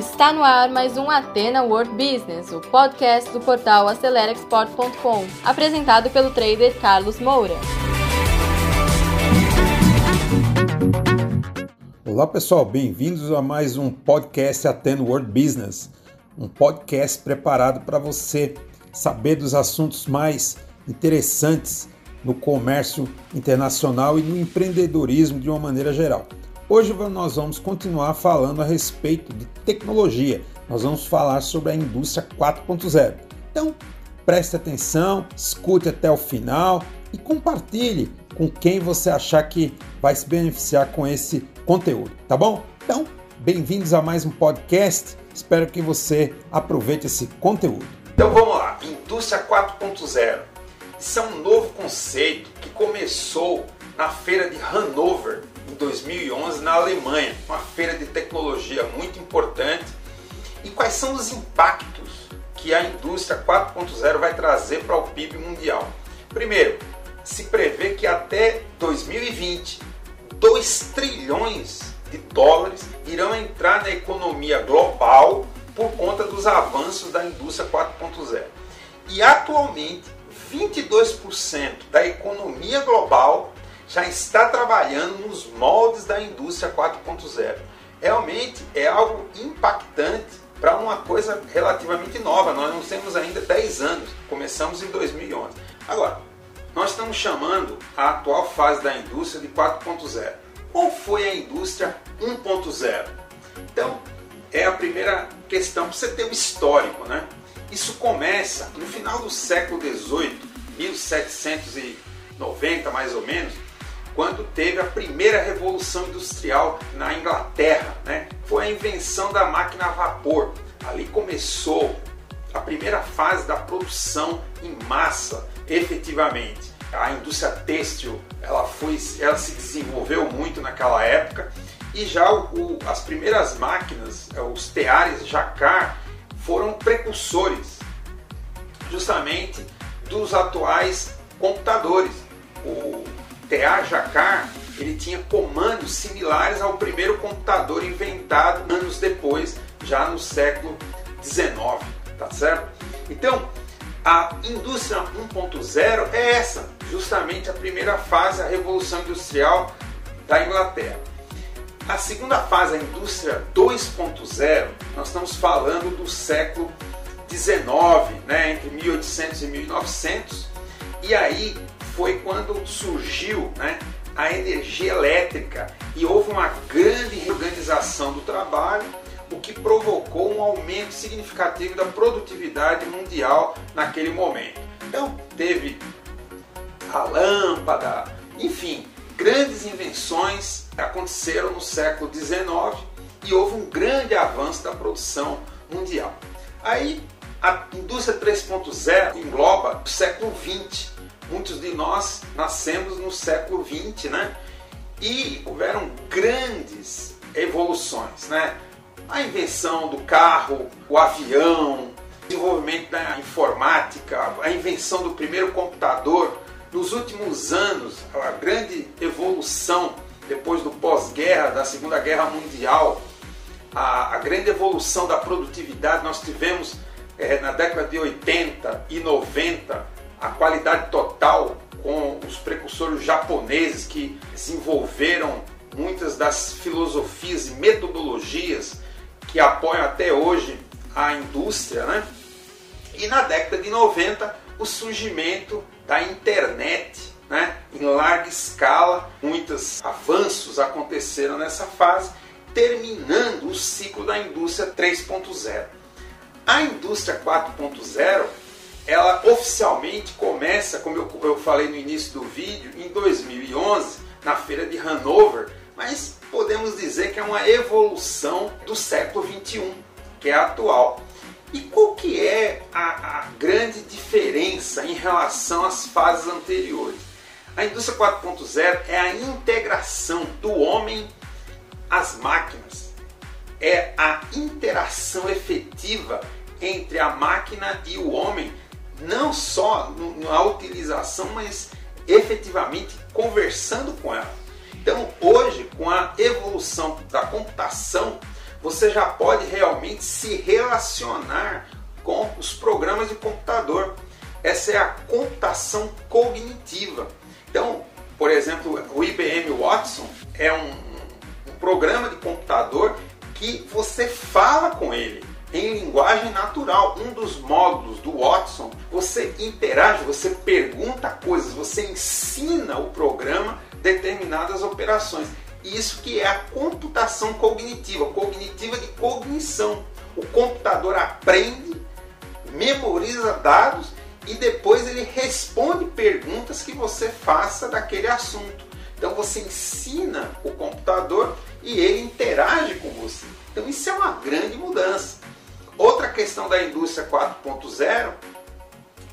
Está no ar mais um Atena World Business, o podcast do portal AceleraExport.com, apresentado pelo trader Carlos Moura. Olá pessoal, bem-vindos a mais um podcast Atena World Business, um podcast preparado para você saber dos assuntos mais interessantes no comércio internacional e no empreendedorismo de uma maneira geral. Hoje nós vamos continuar falando a respeito de tecnologia. Nós vamos falar sobre a indústria 4.0. Então, preste atenção, escute até o final e compartilhe com quem você achar que vai se beneficiar com esse conteúdo, tá bom? Então, bem-vindos a mais um podcast. Espero que você aproveite esse conteúdo. Então vamos lá, indústria 4.0. Isso é um novo conceito que começou na feira de Hannover em 2011 na Alemanha, uma feira de tecnologia muito importante. E quais são os impactos que a indústria 4.0 vai trazer para o PIB mundial? Primeiro, se prevê que até 2020, 2 trilhões de dólares irão entrar na economia global por conta dos avanços da indústria 4.0. E atualmente, 22% da economia global já está trabalhando nos moldes da indústria 4.0. Realmente é algo impactante para uma coisa relativamente nova. Nós não temos ainda 10 anos, começamos em 2011. Agora, nós estamos chamando a atual fase da indústria de 4.0. Qual foi a indústria 1.0? Então, é a primeira questão para você ter um histórico, né? Isso começa no final do século 18, 1790 mais ou menos, quando teve a primeira revolução industrial na Inglaterra. Né? Foi a invenção da máquina a vapor. Ali começou a primeira fase da produção em massa, efetivamente. A indústria têxtil ela, foi, ela se desenvolveu muito naquela época e já o, as primeiras máquinas, é, os teares Jacquard, foram precursores justamente dos atuais computadores. O TA Jacquard ele tinha comandos similares ao primeiro computador inventado anos depois, já no século 19, tá certo? Então, a indústria 1.0 é essa, justamente a primeira fase, a revolução industrial da Inglaterra. A segunda fase, a indústria 2.0, nós estamos falando do século 19, né, entre 1800 e 1900, e aí foi quando surgiu né, a energia elétrica e houve uma grande reorganização do trabalho, o que provocou um aumento significativo da produtividade mundial naquele momento. Então, teve a lâmpada, enfim, grandes invenções aconteceram no século XIX e houve um grande avanço da produção mundial. Aí, a indústria 3.0 engloba o século XX, muitos de nós nascemos no século XX, né? E houveram grandes evoluções, né? A invenção do carro, o avião, o desenvolvimento da informática, a invenção do primeiro computador. Nos últimos anos, a grande evolução depois do pós-guerra, da Segunda Guerra Mundial, a, a, grande evolução da produtividade nós tivemos é, na década de 80 e 90 a qualidade total com os precursores japoneses que desenvolveram muitas das filosofias e metodologias que apoiam até hoje a indústria, né? E na década de 90, o surgimento da internet, né? Em larga escala, muitos avanços aconteceram nessa fase, terminando o ciclo da indústria 3.0. A indústria 4.0 ela oficialmente começa, como eu, eu falei no início do vídeo, em 2011, na feira de Hanover, mas podemos dizer que é uma evolução do século 21, que é atual. E qual que é a, a grande diferença em relação às fases anteriores? A indústria 4.0 é a integração do homem às máquinas, é a interação efetiva entre a máquina e o homem não só na utilização, mas efetivamente conversando com ela. Então, hoje, com a evolução da computação, você já pode realmente se relacionar com os programas de computador. Essa é a computação cognitiva. Então, por exemplo, o IBM Watson é um, um programa de computador que você fala com ele em linguagem natural. Um dos módulos do Watson, você interage, você pergunta coisas, você ensina o programa determinadas operações. Isso que é a computação cognitiva, cognitiva de cognição. O computador aprende, memoriza dados e depois ele responde perguntas que você faça daquele assunto. Então você ensina o computador e ele interage com você. Então isso é uma grande mudança. Outra questão da indústria 4.0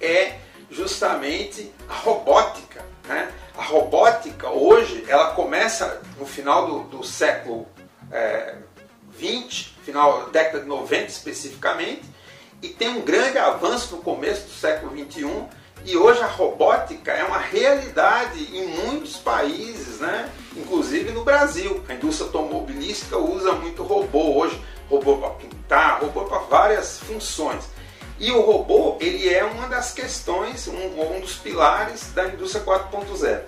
é justamente a robótica. Né? A robótica hoje ela começa no final do, do século é, 20, final da década de 90 especificamente, e tem um grande avanço no começo do século 21 e hoje a robótica é uma realidade em muitos países, né? inclusive no Brasil. A indústria automobilística usa muito robô hoje, robô para pintar, robô para várias funções. E o robô ele é uma das questões, um, um dos pilares da indústria 4.0.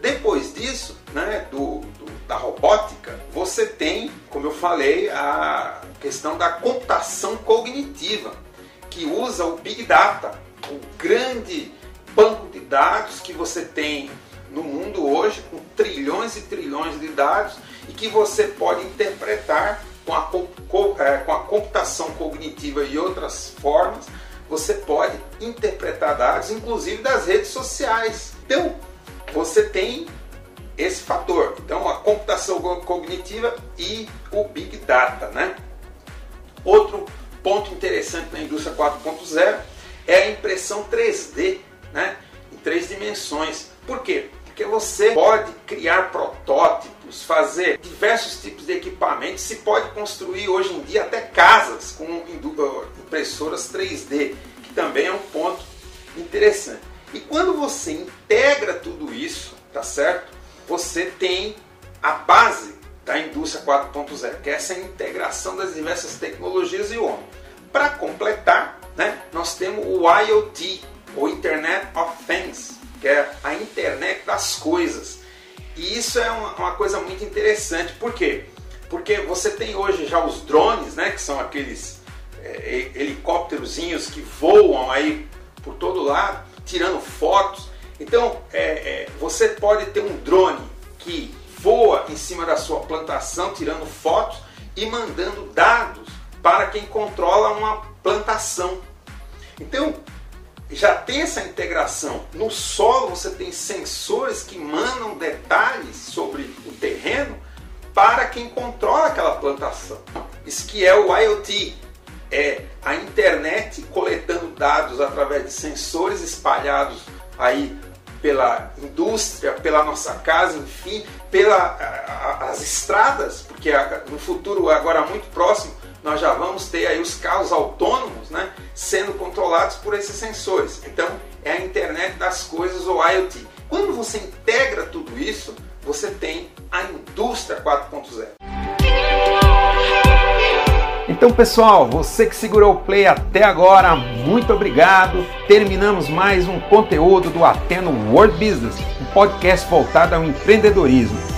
Depois disso, né, do, do, da robótica, você tem, como eu falei, a questão da computação cognitiva, que usa o Big Data, o grande banco de dados que você tem no mundo hoje, com trilhões e trilhões de dados, e que você pode interpretar cognitiva e outras formas, você pode interpretar dados, inclusive das redes sociais. Então, você tem esse fator. Então, a computação cognitiva e o Big Data. Né? Outro ponto interessante na indústria 4.0 é a impressão 3D, né? em três dimensões. Por quê? Porque você pode criar protótipos, fazer diversos tipos de equipamentos, se pode construir hoje em dia até casas com impressoras 3D, que também é um ponto interessante. E quando você integra tudo isso, tá certo? Você tem a base da indústria 4.0, que é essa integração das diversas tecnologias e o homem. Para completar, né, nós temos o IoT, o Internet of Things, que é a das coisas. E isso é uma, uma coisa muito interessante. Por quê? Porque você tem hoje já os drones, né, que são aqueles é, helicópterozinhos que voam aí por todo lado, tirando fotos. Então, é, é, você pode ter um drone que voa em cima da sua plantação, tirando fotos e mandando dados para quem controla uma plantação. Então, já tem essa integração. No solo você tem sensores que mandam detalhes sobre o terreno para quem controla aquela plantação. Isso que é o IoT, é a internet coletando dados através de sensores espalhados aí pela indústria, pela nossa casa, enfim, pelas estradas, porque no futuro agora muito próximo nós já vamos ter aí os carros autônomos né, sendo controlados por esses sensores. Então, é a internet das coisas ou IoT. Quando você integra tudo isso, você tem a indústria 4.0. Então, pessoal, você que segurou o play até agora, muito obrigado. Terminamos mais um conteúdo do Ateno World Business, um podcast voltado ao empreendedorismo.